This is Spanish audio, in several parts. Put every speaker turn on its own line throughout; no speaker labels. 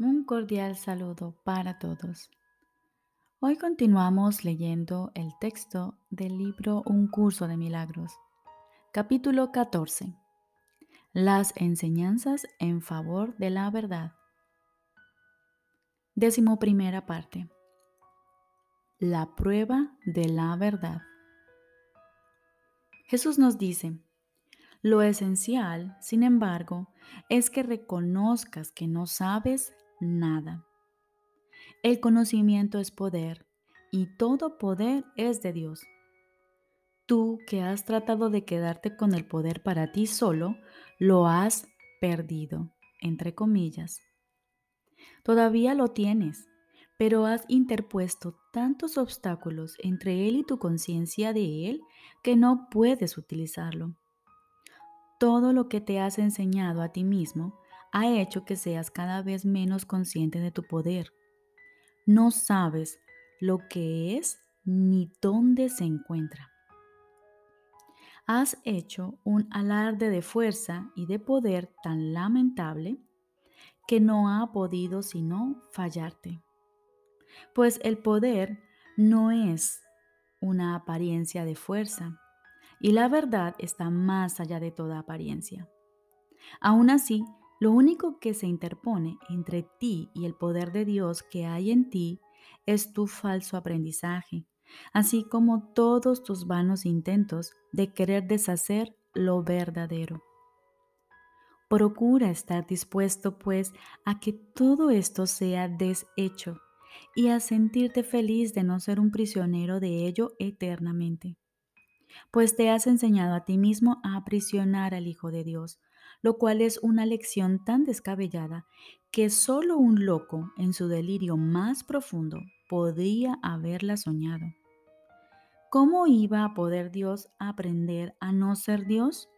Un cordial saludo para todos. Hoy continuamos leyendo el texto del libro Un curso de milagros, capítulo 14. Las enseñanzas en favor de la verdad. Décimo primera parte. La prueba de la verdad. Jesús nos dice, lo esencial, sin embargo, es que reconozcas que no sabes nada. El conocimiento es poder y todo poder es de Dios. Tú que has tratado de quedarte con el poder para ti solo, lo has perdido, entre comillas. Todavía lo tienes, pero has interpuesto tantos obstáculos entre él y tu conciencia de él que no puedes utilizarlo. Todo lo que te has enseñado a ti mismo ha hecho que seas cada vez menos consciente de tu poder. No sabes lo que es ni dónde se encuentra. Has hecho un alarde de fuerza y de poder tan lamentable que no ha podido sino fallarte. Pues el poder no es una apariencia de fuerza y la verdad está más allá de toda apariencia. Aún así, lo único que se interpone entre ti y el poder de Dios que hay en ti es tu falso aprendizaje, así como todos tus vanos intentos de querer deshacer lo verdadero. Procura estar dispuesto, pues, a que todo esto sea deshecho y a sentirte feliz de no ser un prisionero de ello eternamente. Pues te has enseñado a ti mismo a aprisionar al Hijo de Dios, lo cual es una lección tan descabellada que solo un loco en su delirio más profundo podría haberla soñado. ¿Cómo iba a poder Dios aprender a no ser Dios?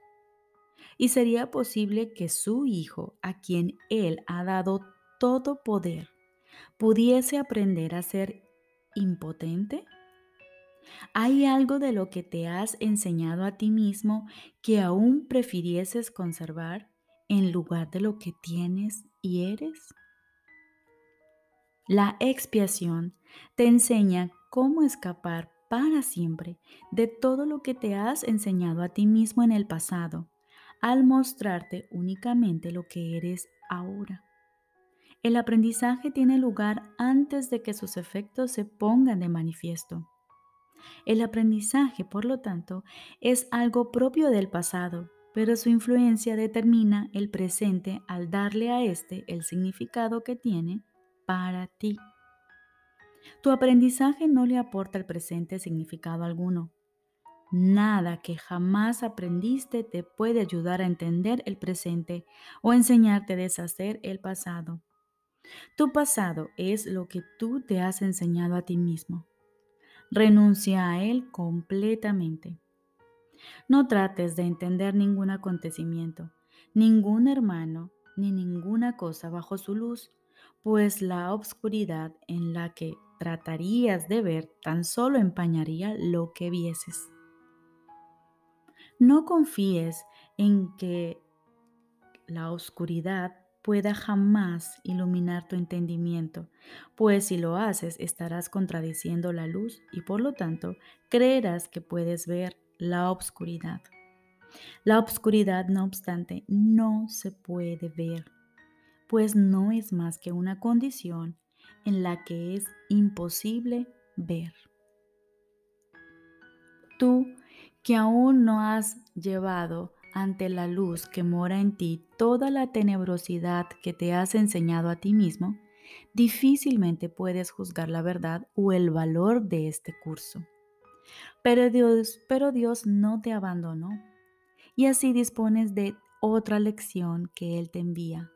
¿Y sería posible que su Hijo, a quien Él ha dado todo poder, pudiese aprender a ser impotente? ¿Hay algo de lo que te has enseñado a ti mismo que aún prefirieses conservar en lugar de lo que tienes y eres? La expiación te enseña cómo escapar para siempre de todo lo que te has enseñado a ti mismo en el pasado, al mostrarte únicamente lo que eres ahora. El aprendizaje tiene lugar antes de que sus efectos se pongan de manifiesto. El aprendizaje, por lo tanto, es algo propio del pasado, pero su influencia determina el presente al darle a éste el significado que tiene para ti. Tu aprendizaje no le aporta al presente significado alguno. Nada que jamás aprendiste te puede ayudar a entender el presente o enseñarte a deshacer el pasado. Tu pasado es lo que tú te has enseñado a ti mismo. Renuncia a él completamente. No trates de entender ningún acontecimiento, ningún hermano, ni ninguna cosa bajo su luz, pues la obscuridad en la que tratarías de ver tan solo empañaría lo que vieses. No confíes en que la oscuridad pueda jamás iluminar tu entendimiento, pues si lo haces estarás contradiciendo la luz y por lo tanto creerás que puedes ver la obscuridad. La obscuridad, no obstante, no se puede ver, pues no es más que una condición en la que es imposible ver. Tú que aún no has llevado ante la luz que mora en ti toda la tenebrosidad que te has enseñado a ti mismo, difícilmente puedes juzgar la verdad o el valor de este curso. Pero Dios, pero Dios no te abandonó y así dispones de otra lección que Él te envía,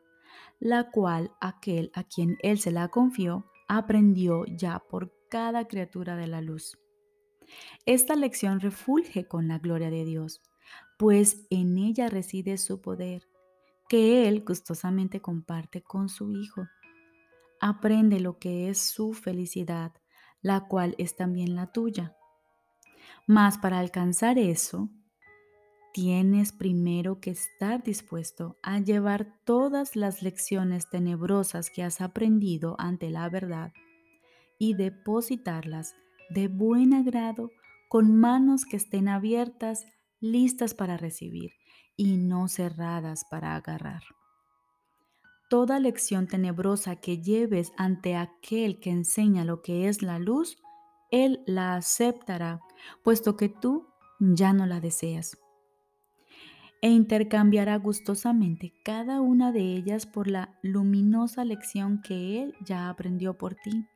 la cual aquel a quien Él se la confió aprendió ya por cada criatura de la luz. Esta lección refulge con la gloria de Dios pues en ella reside su poder, que Él gustosamente comparte con su Hijo. Aprende lo que es su felicidad, la cual es también la tuya. Mas para alcanzar eso, tienes primero que estar dispuesto a llevar todas las lecciones tenebrosas que has aprendido ante la verdad y depositarlas de buen agrado con manos que estén abiertas, listas para recibir y no cerradas para agarrar. Toda lección tenebrosa que lleves ante aquel que enseña lo que es la luz, Él la aceptará, puesto que tú ya no la deseas. E intercambiará gustosamente cada una de ellas por la luminosa lección que Él ya aprendió por ti.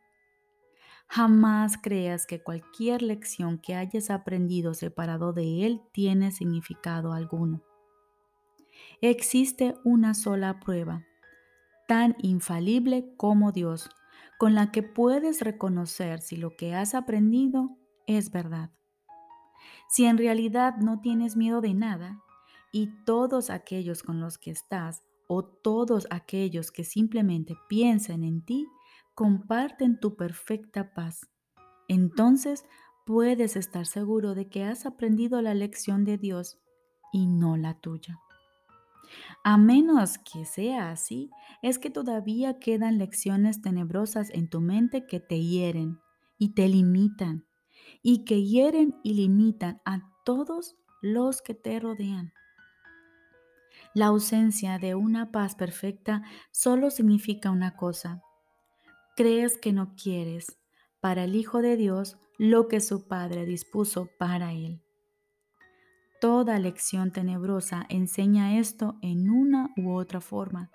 Jamás creas que cualquier lección que hayas aprendido separado de Él tiene significado alguno. Existe una sola prueba, tan infalible como Dios, con la que puedes reconocer si lo que has aprendido es verdad. Si en realidad no tienes miedo de nada y todos aquellos con los que estás o todos aquellos que simplemente piensan en ti comparten tu perfecta paz, entonces puedes estar seguro de que has aprendido la lección de Dios y no la tuya. A menos que sea así, es que todavía quedan lecciones tenebrosas en tu mente que te hieren y te limitan, y que hieren y limitan a todos los que te rodean. La ausencia de una paz perfecta solo significa una cosa. Crees que no quieres para el Hijo de Dios lo que su Padre dispuso para él. Toda lección tenebrosa enseña esto en una u otra forma,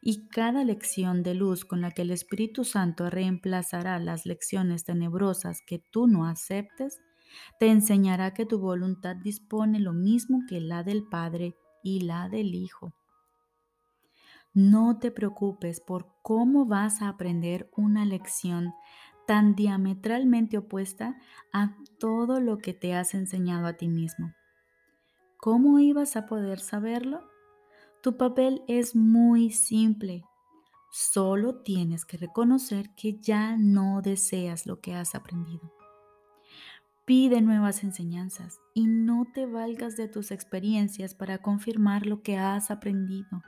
y cada lección de luz con la que el Espíritu Santo reemplazará las lecciones tenebrosas que tú no aceptes, te enseñará que tu voluntad dispone lo mismo que la del Padre y la del Hijo. No te preocupes por cómo vas a aprender una lección tan diametralmente opuesta a todo lo que te has enseñado a ti mismo. ¿Cómo ibas a poder saberlo? Tu papel es muy simple. Solo tienes que reconocer que ya no deseas lo que has aprendido. Pide nuevas enseñanzas y no te valgas de tus experiencias para confirmar lo que has aprendido.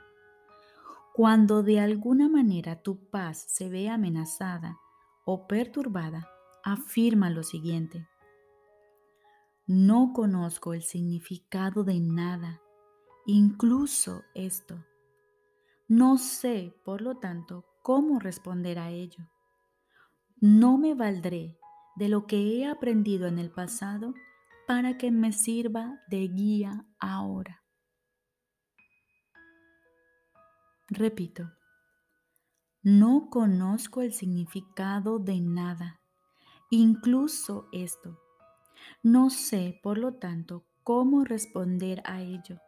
Cuando de alguna manera tu paz se ve amenazada o perturbada, afirma lo siguiente. No conozco el significado de nada, incluso esto. No sé, por lo tanto, cómo responder a ello. No me valdré de lo que he aprendido en el pasado para que me sirva de guía ahora. Repito, no conozco el significado de nada, incluso esto. No sé, por lo tanto, cómo responder a ello.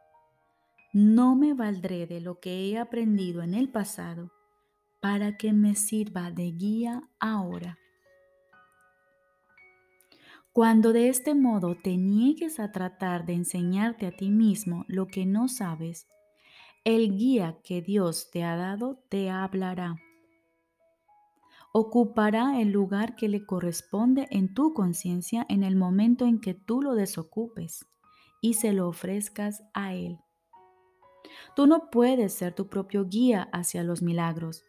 No me valdré de lo que he aprendido en el pasado para que me sirva de guía ahora. Cuando de este modo te niegues a tratar de enseñarte a ti mismo lo que no sabes, el guía que Dios te ha dado te hablará ocupará el lugar que le corresponde en tu conciencia en el momento en que tú lo desocupes y se lo ofrezcas a Él. Tú no puedes ser tu propio guía hacia los milagros,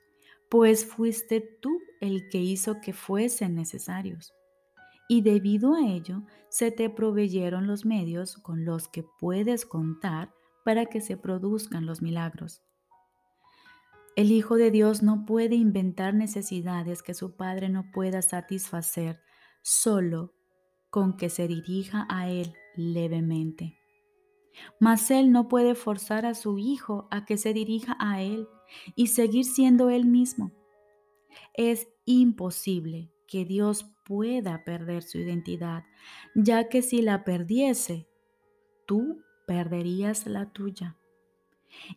pues fuiste tú el que hizo que fuesen necesarios. Y debido a ello, se te proveyeron los medios con los que puedes contar para que se produzcan los milagros. El Hijo de Dios no puede inventar necesidades que su Padre no pueda satisfacer solo con que se dirija a Él levemente. Mas Él no puede forzar a su Hijo a que se dirija a Él y seguir siendo Él mismo. Es imposible que Dios pueda perder su identidad, ya que si la perdiese, tú perderías la tuya.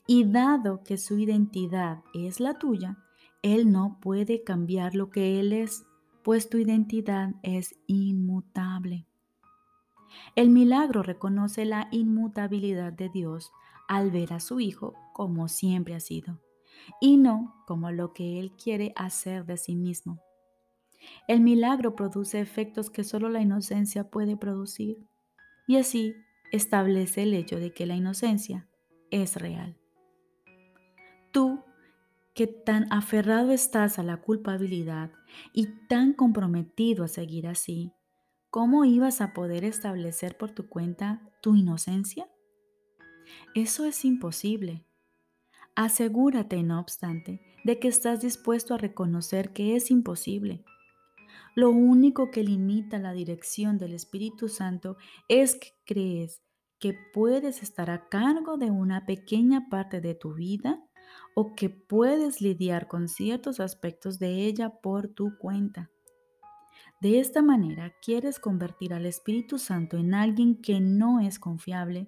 Y dado que su identidad es la tuya, Él no puede cambiar lo que Él es, pues tu identidad es inmutable. El milagro reconoce la inmutabilidad de Dios al ver a su Hijo como siempre ha sido, y no como lo que Él quiere hacer de sí mismo. El milagro produce efectos que solo la inocencia puede producir, y así establece el hecho de que la inocencia es real. Tú, que tan aferrado estás a la culpabilidad y tan comprometido a seguir así, ¿cómo ibas a poder establecer por tu cuenta tu inocencia? Eso es imposible. Asegúrate, no obstante, de que estás dispuesto a reconocer que es imposible. Lo único que limita la dirección del Espíritu Santo es que crees que puedes estar a cargo de una pequeña parte de tu vida o que puedes lidiar con ciertos aspectos de ella por tu cuenta. De esta manera quieres convertir al Espíritu Santo en alguien que no es confiable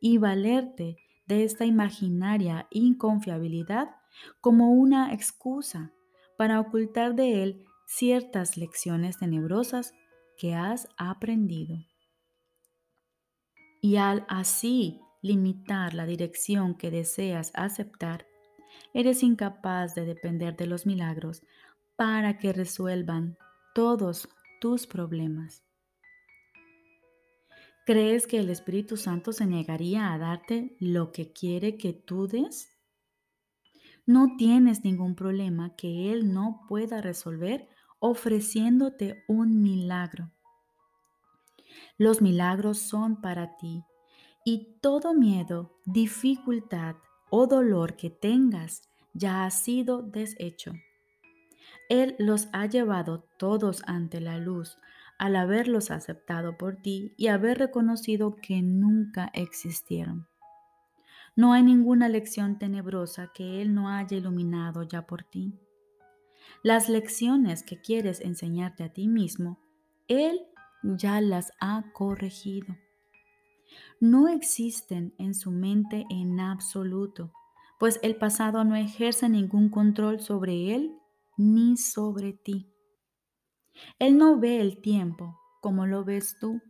y valerte de esta imaginaria inconfiabilidad como una excusa para ocultar de él ciertas lecciones tenebrosas que has aprendido. Y al así limitar la dirección que deseas aceptar, eres incapaz de depender de los milagros para que resuelvan todos tus problemas. ¿Crees que el Espíritu Santo se negaría a darte lo que quiere que tú des? No tienes ningún problema que Él no pueda resolver ofreciéndote un milagro. Los milagros son para ti y todo miedo, dificultad o dolor que tengas ya ha sido deshecho. Él los ha llevado todos ante la luz al haberlos aceptado por ti y haber reconocido que nunca existieron. No hay ninguna lección tenebrosa que Él no haya iluminado ya por ti. Las lecciones que quieres enseñarte a ti mismo, Él ya las ha corregido. No existen en su mente en absoluto, pues el pasado no ejerce ningún control sobre Él ni sobre ti. Él no ve el tiempo como lo ves tú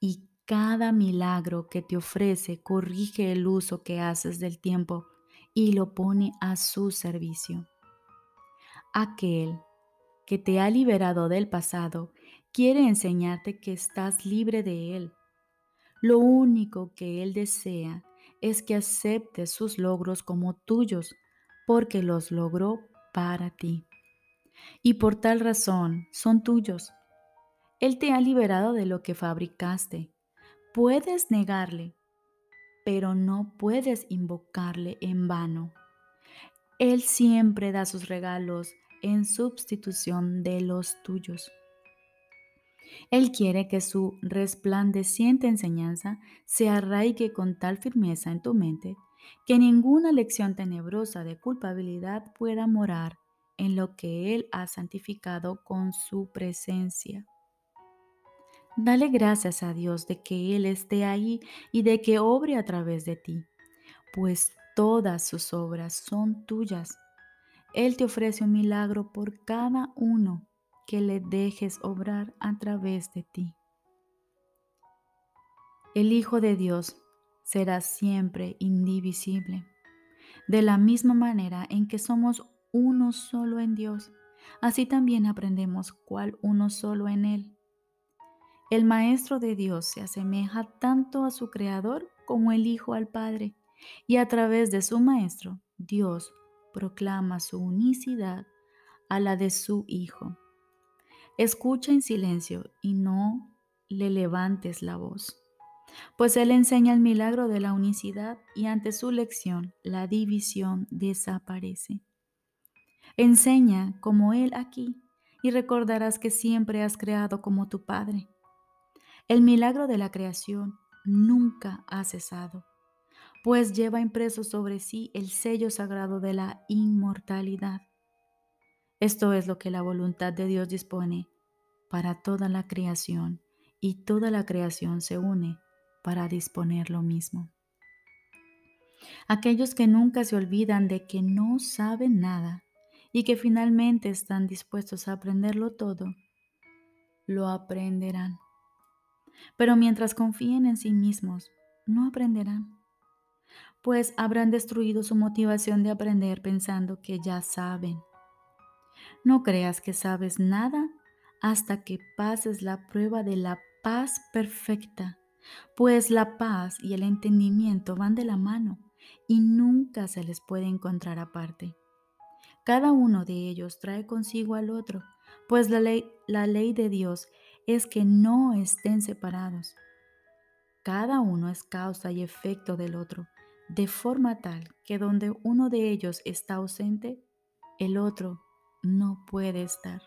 y cada milagro que te ofrece corrige el uso que haces del tiempo y lo pone a su servicio. Aquel que te ha liberado del pasado quiere enseñarte que estás libre de él. Lo único que él desea es que aceptes sus logros como tuyos porque los logró para ti. Y por tal razón son tuyos. Él te ha liberado de lo que fabricaste Puedes negarle, pero no puedes invocarle en vano. Él siempre da sus regalos en sustitución de los tuyos. Él quiere que su resplandeciente enseñanza se arraigue con tal firmeza en tu mente que ninguna lección tenebrosa de culpabilidad pueda morar en lo que Él ha santificado con su presencia. Dale gracias a Dios de que Él esté ahí y de que obre a través de ti, pues todas sus obras son tuyas. Él te ofrece un milagro por cada uno que le dejes obrar a través de ti. El Hijo de Dios será siempre indivisible. De la misma manera en que somos uno solo en Dios, así también aprendemos cuál uno solo en Él. El Maestro de Dios se asemeja tanto a su Creador como el Hijo al Padre, y a través de su Maestro, Dios proclama su unicidad a la de su Hijo. Escucha en silencio y no le levantes la voz, pues Él enseña el milagro de la unicidad y ante su lección la división desaparece. Enseña como Él aquí y recordarás que siempre has creado como tu Padre el milagro de la creación nunca ha cesado, pues lleva impreso sobre sí el sello sagrado de la inmortalidad. Esto es lo que la voluntad de Dios dispone para toda la creación y toda la creación se une para disponer lo mismo. Aquellos que nunca se olvidan de que no saben nada y que finalmente están dispuestos a aprenderlo todo, lo aprenderán. Pero mientras confíen en sí mismos, no aprenderán, pues habrán destruido su motivación de aprender pensando que ya saben. No creas que sabes nada hasta que pases la prueba de la paz perfecta pues la paz y el entendimiento van de la mano y nunca se les puede encontrar aparte. Cada uno de ellos trae consigo al otro, pues la ley, la ley de Dios es que no estén separados. Cada uno es causa y efecto del otro, de forma tal que donde uno de ellos está ausente, el otro no puede estar.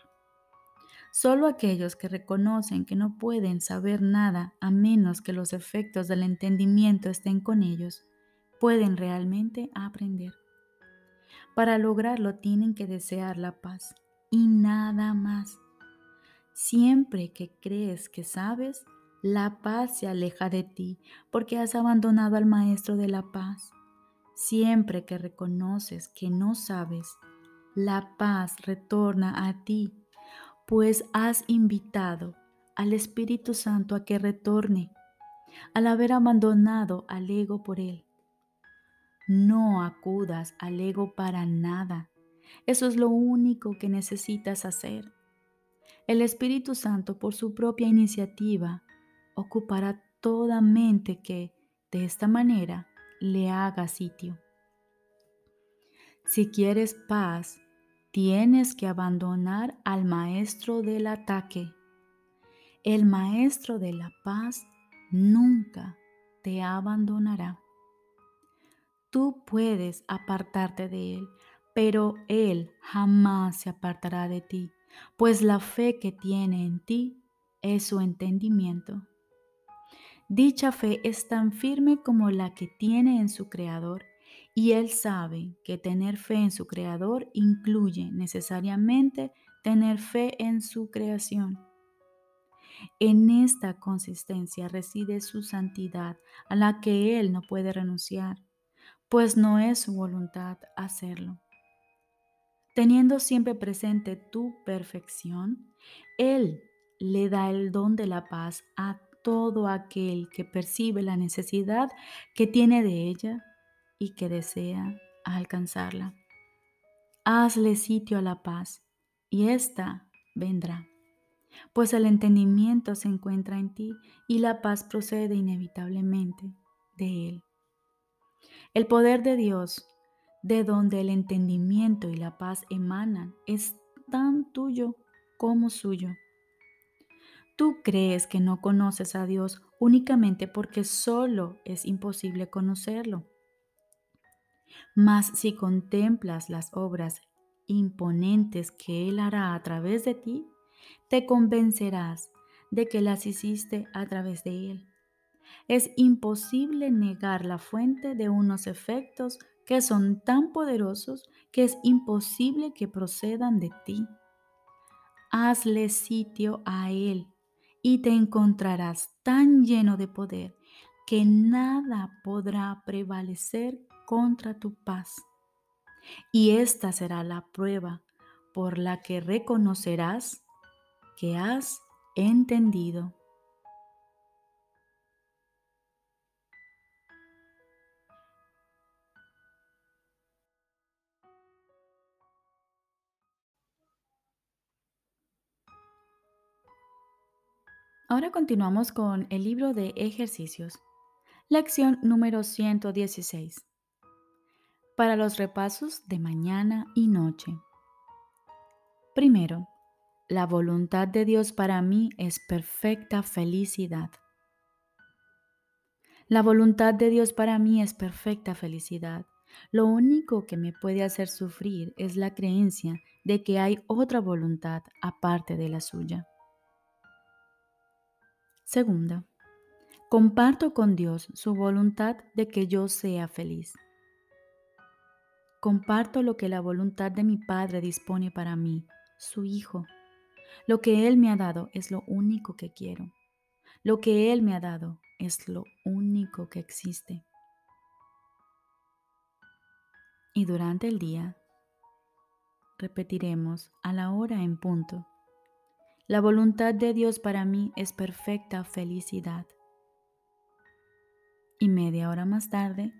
Solo aquellos que reconocen que no pueden saber nada a menos que los efectos del entendimiento estén con ellos, pueden realmente aprender. Para lograrlo tienen que desear la paz y nada más. Siempre que crees que sabes, la paz se aleja de ti porque has abandonado al Maestro de la paz. Siempre que reconoces que no sabes, la paz retorna a ti, pues has invitado al Espíritu Santo a que retorne, al haber abandonado al ego por él. No acudas al ego para nada. Eso es lo único que necesitas hacer. El Espíritu Santo, por su propia iniciativa, ocupará toda mente que, de esta manera, le haga sitio. Si quieres paz, tienes que abandonar al maestro del ataque. El maestro de la paz nunca te abandonará. Tú puedes apartarte de Él, pero Él jamás se apartará de ti, pues la fe que tiene en ti es su entendimiento. Dicha fe es tan firme como la que tiene en su Creador, y Él sabe que tener fe en su Creador incluye necesariamente tener fe en su creación. En esta consistencia reside su santidad a la que Él no puede renunciar pues no es su voluntad hacerlo. Teniendo siempre presente tu perfección, Él le da el don de la paz a todo aquel que percibe la necesidad que tiene de ella y que desea alcanzarla. Hazle sitio a la paz y ésta vendrá, pues el entendimiento se encuentra en ti y la paz procede inevitablemente de Él. El poder de Dios, de donde el entendimiento y la paz emanan, es tan tuyo como suyo. Tú crees que no conoces a Dios únicamente porque solo es imposible conocerlo. Mas si contemplas las obras imponentes que Él hará a través de ti, te convencerás de que las hiciste a través de Él es imposible negar la fuente de unos efectos que son tan poderosos que es imposible que procedan de ti. Hazle sitio a Él y te encontrarás tan lleno de poder que nada podrá prevalecer contra tu paz. Y esta será la prueba por la que reconocerás que has entendido. Ahora continuamos con el libro de ejercicios. Lección número 116. Para los repasos de mañana y noche. Primero, la voluntad de Dios para mí es perfecta felicidad. La voluntad de Dios para mí es perfecta felicidad. Lo único que me puede hacer sufrir es la creencia de que hay otra voluntad aparte de la suya. Segunda, comparto con Dios su voluntad de que yo sea feliz. Comparto lo que la voluntad de mi Padre dispone para mí, su Hijo. Lo que Él me ha dado es lo único que quiero. Lo que Él me ha dado es lo único que existe. Y durante el día repetiremos a la hora en punto la voluntad de Dios para mí es perfecta felicidad. Y media hora más tarde,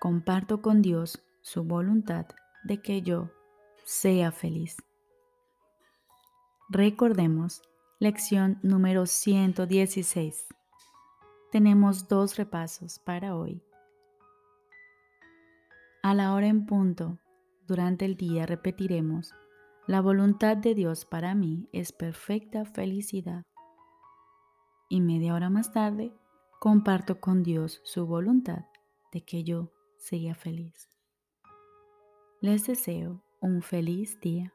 comparto con Dios su voluntad de que yo sea feliz. Recordemos lección número 116. tenemos dos repasos para hoy. A la hora en punto, durante el día repetiremos, la voluntad de Dios para mí es perfecta felicidad. Y media hora más tarde, comparto con Dios su voluntad de que yo sea feliz. Les deseo un feliz día.